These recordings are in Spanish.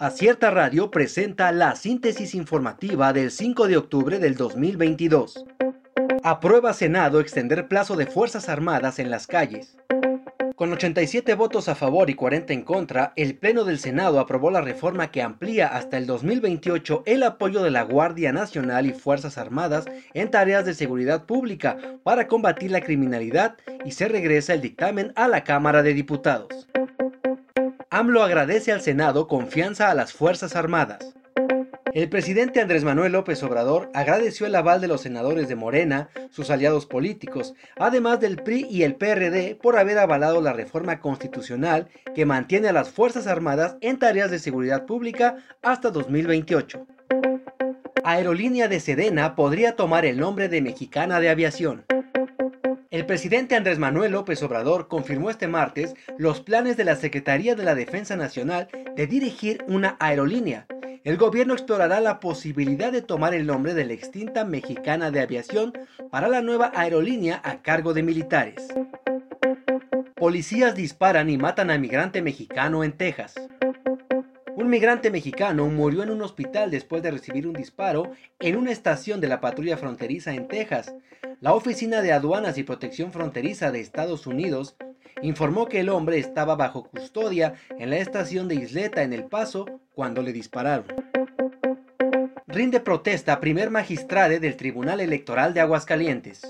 Acierta Radio presenta la síntesis informativa del 5 de octubre del 2022. Aprueba Senado extender plazo de Fuerzas Armadas en las calles. Con 87 votos a favor y 40 en contra, el Pleno del Senado aprobó la reforma que amplía hasta el 2028 el apoyo de la Guardia Nacional y Fuerzas Armadas en tareas de seguridad pública para combatir la criminalidad y se regresa el dictamen a la Cámara de Diputados. AMLO agradece al Senado confianza a las Fuerzas Armadas. El presidente Andrés Manuel López Obrador agradeció el aval de los senadores de Morena, sus aliados políticos, además del PRI y el PRD por haber avalado la reforma constitucional que mantiene a las Fuerzas Armadas en tareas de seguridad pública hasta 2028. Aerolínea de Sedena podría tomar el nombre de Mexicana de Aviación. El presidente Andrés Manuel López Obrador confirmó este martes los planes de la Secretaría de la Defensa Nacional de dirigir una aerolínea. El gobierno explorará la posibilidad de tomar el nombre de la extinta mexicana de aviación para la nueva aerolínea a cargo de militares. Policías disparan y matan a migrante mexicano en Texas. Un migrante mexicano murió en un hospital después de recibir un disparo en una estación de la patrulla fronteriza en Texas. La Oficina de Aduanas y Protección Fronteriza de Estados Unidos informó que el hombre estaba bajo custodia en la estación de Isleta en El Paso cuando le dispararon. Rinde protesta primer magistrade del Tribunal Electoral de Aguascalientes.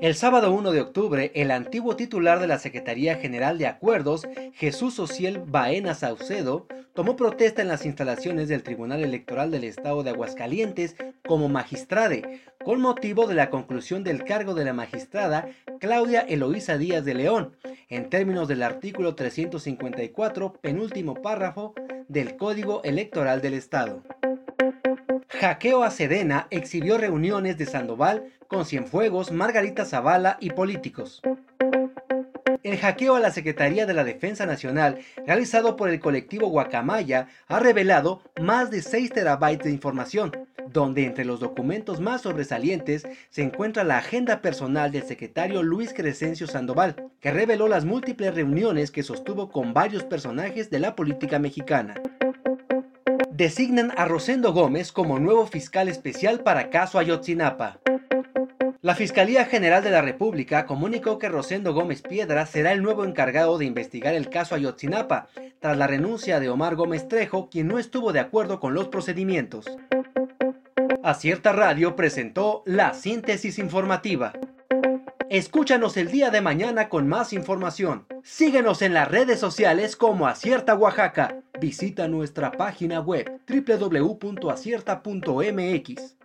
El sábado 1 de octubre, el antiguo titular de la Secretaría General de Acuerdos, Jesús Ociel Baena Saucedo, tomó protesta en las instalaciones del Tribunal Electoral del Estado de Aguascalientes como magistrade, con motivo de la conclusión del cargo de la magistrada Claudia Eloísa Díaz de León, en términos del artículo 354, penúltimo párrafo del Código Electoral del Estado. Hackeo a Sedena exhibió reuniones de Sandoval con Cienfuegos, Margarita Zavala y políticos. El hackeo a la Secretaría de la Defensa Nacional, realizado por el colectivo Guacamaya, ha revelado más de 6 terabytes de información, donde entre los documentos más sobresalientes se encuentra la agenda personal del secretario Luis Crescencio Sandoval, que reveló las múltiples reuniones que sostuvo con varios personajes de la política mexicana designan a Rosendo Gómez como nuevo fiscal especial para caso Ayotzinapa. La Fiscalía General de la República comunicó que Rosendo Gómez Piedra será el nuevo encargado de investigar el caso Ayotzinapa, tras la renuncia de Omar Gómez Trejo, quien no estuvo de acuerdo con los procedimientos. Acierta Radio presentó la síntesis informativa. Escúchanos el día de mañana con más información. Síguenos en las redes sociales como Acierta Oaxaca. Visita nuestra página web www.acierta.mx.